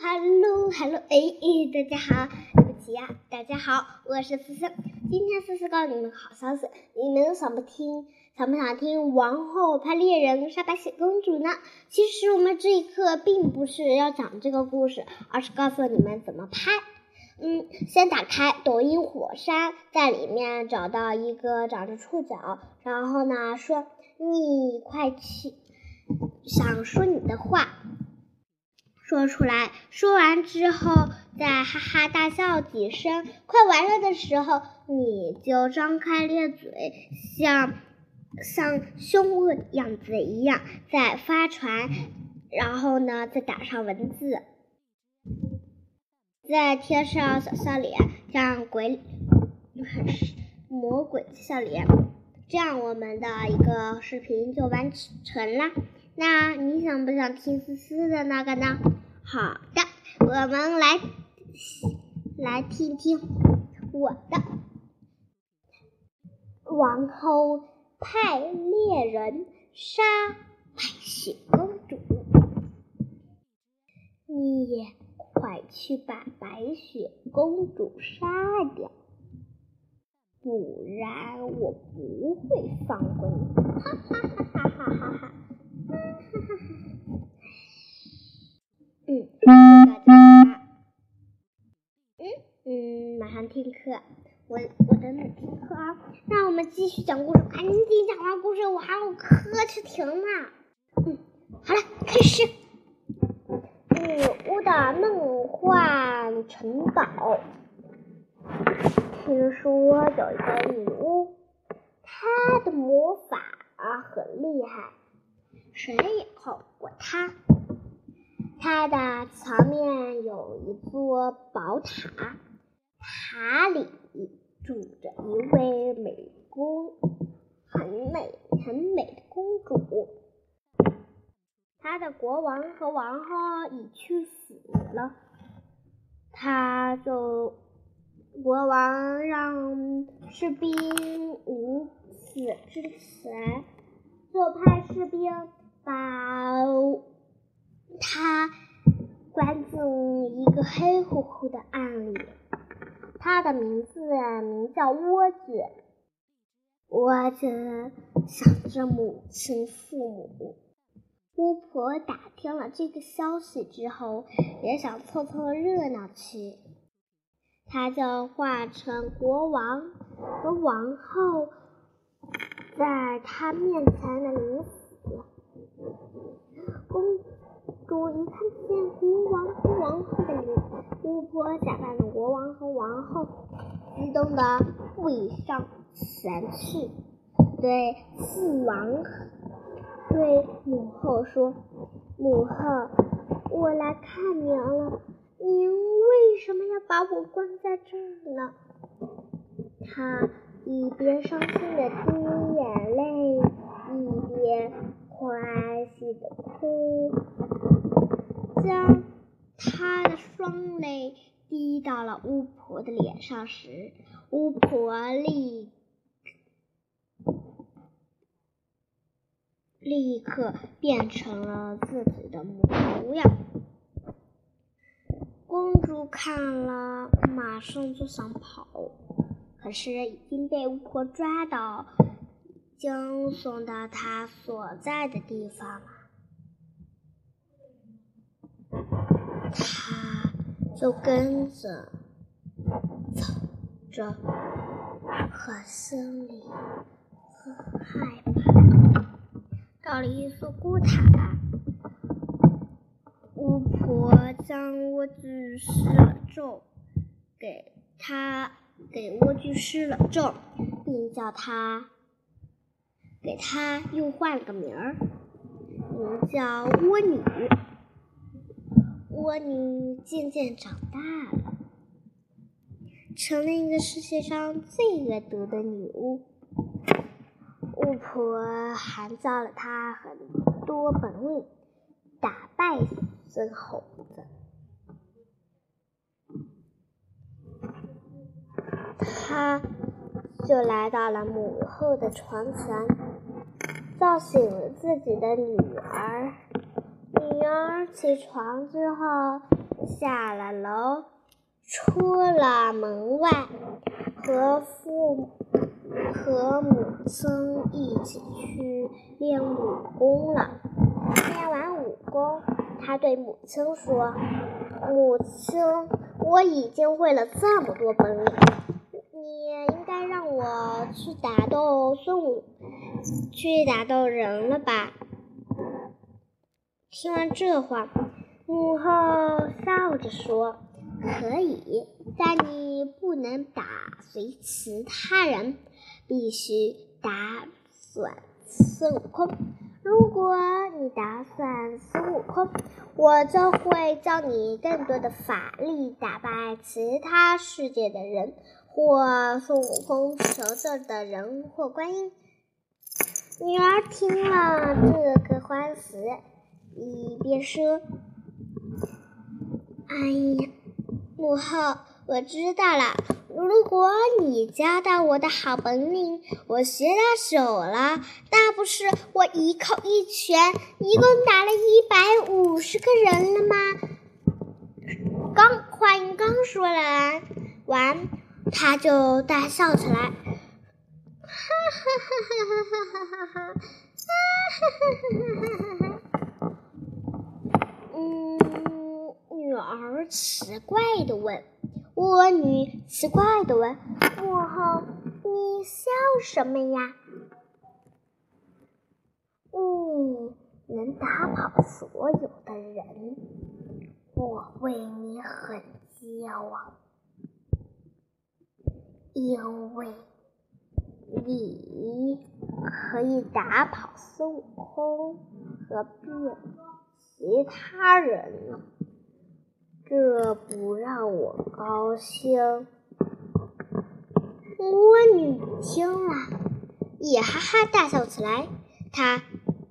Hello，Hello，哎哎，大家好，对不起呀，大家好，我是思思。今天思思告诉你们好消息，你们想不听，想不想听王后派猎人杀白雪公主呢？其实我们这一课并不是要讲这个故事，而是告诉你们怎么拍。嗯，先打开抖音火山，在里面找到一个长着触角，然后呢说你快去，想说你的话。说出来，说完之后再哈哈大笑几声。快完了的时候，你就张开咧嘴，像像凶恶的样子一样，再发传，然后呢，再打上文字，再贴上小笑脸，像鬼魔鬼的笑脸，这样我们的一个视频就完成了。那你想不想听思思的那个呢？好的，我们来来听听我的王后派猎人杀白雪公主。你快去把白雪公主杀掉，不然我不会放过你！哈哈哈哈哈哈哈！大家，嗯嗯，马上听课，我我等你听课啊。那我们继续讲故事，赶紧讲完故事，我还有课去听呢。嗯，好了，开始。女巫的梦幻城堡。听说有一个女巫，她的魔法很厉害，谁也靠不过她。它的墙面有一座宝塔，塔里住着一位美公，很美很美的公主。她的国王和王后已去死了，他就国王让士兵无死之前，就派士兵把。他关进一个黑乎乎的暗里，他的名字名叫窝子。窝子想着母亲、父母。巫婆打听了这个消息之后，也想凑凑热闹去。他就化成国王和王后，在他面前的临死。公。主一看见国王和王后的脸，巫婆假扮的国王和王后激动的跪上前去，对父王对母后说：“母后，我来看您了，您为什么要把我关在这儿呢？”他一边伤心的滴眼泪，一边欢喜的哭。将他的双泪滴到了巫婆的脸上时，巫婆立立刻变成了自己的模样。公主看了，马上就想跑，可是已经被巫婆抓到，将送到她所在的地方了。他他就跟着走着，可心里很害怕。到了一座古塔，巫婆将莴苣施了咒，给他给莴苣施了咒，并叫他给他又换了个名儿，名叫蜗女。蜗牛渐渐长大了，成了一个世界上最恶毒的女巫。巫婆还教了她很多本领，打败孙猴子。她就来到了母后的床前，叫醒了自己的女儿。女儿起床之后，下了楼，出了门外，和父和母亲一起去练武功了。练完武功，他对母亲说：“母亲，我已经会了这么多本领，你应该让我去打斗孙悟，去打斗人了吧？”听完这话，母后笑着说：“可以，但你不能打随其他人，必须打算孙悟空。如果你打算孙悟空，我就会教你更多的法力，打败其他世界的人，或孙悟空求救的人，或观音。”女儿听了这个欢喜。一边说：“哎呀，母后，我知道了。如果你教到我的好本领，我学到手了，那不是我一口一拳，一共打了一百五十个人了吗？”刚话音刚说完，完，他就大笑起来，哈哈哈哈哈哈哈哈哈，哈哈哈哈哈哈。嗯女儿奇怪的问：“我女奇怪的问，母后，你笑什么呀？你能打跑所有的人，我为你很骄傲，因为你可以打跑孙悟空和变其他人呢？这不让我高兴。蜗牛听了，也哈哈大笑起来。他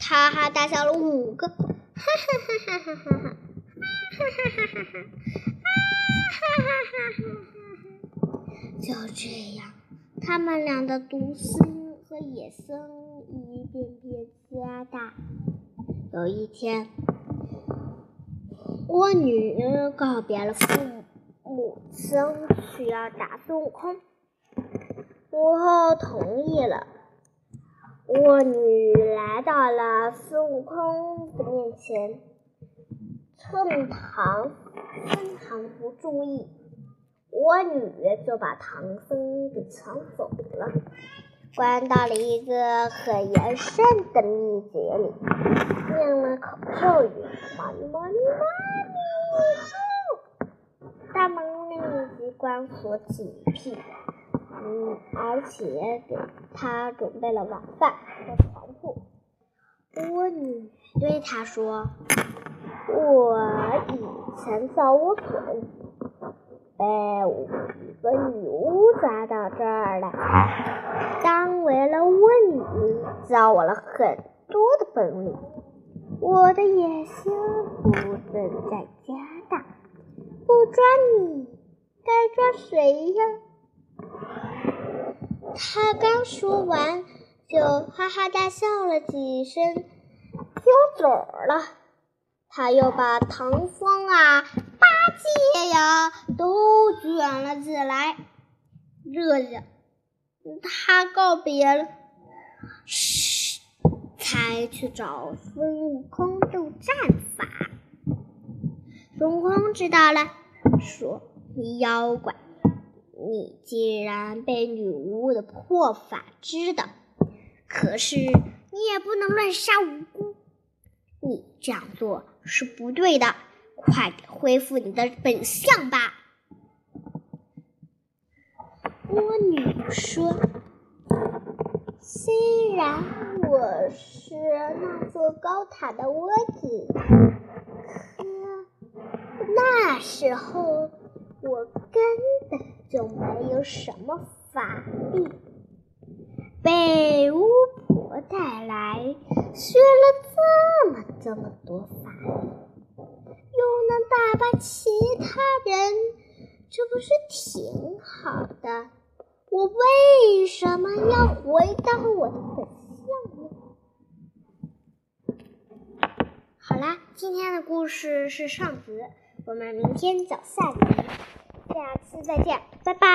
哈哈大笑了五个，哈哈哈哈哈哈，哈哈哈哈哈哈，哈哈哈哈哈哈。就这样，他们俩的毒性和野生一点点加大。有一天。蜗女告别了父母亲，去要打孙悟空。母后同意了。蜗女来到了孙悟空的面前，趁唐僧还不注意，蜗女就把唐僧给抢走了，关到了一个很严慎的秘诀里，念了口咒语：“妈咪妈咪妈。”大门立即关锁紧闭，嗯，而且给他准备了晚饭和床铺。蜗女对他说：“我以前造窝笋，被一个女巫抓到这儿来，当为了蜗女，教我了很多的本领。我的野心不能再加大。”不抓你，该抓谁呀？他刚说完，就哈哈大笑了几声，丢嘴了。他又把唐僧啊、八戒呀都卷了起来。这下他告别了，才去找孙悟空斗战法。孙悟空知道了，说：“妖怪，你既然被女巫的破法知道，可是你也不能乱杀无辜，你这样做是不对的。快点恢复你的本相吧。”巫女说：“虽然我是那座高塔的窝子。”可那时候我根本就没有什么法力，被巫婆带来学了这么这么多法力，又能打败其他人，这不是挺好的？我为什么要回到我的本相呢？好啦，今天的故事是上集。我们明天早赛，下次再见，拜拜。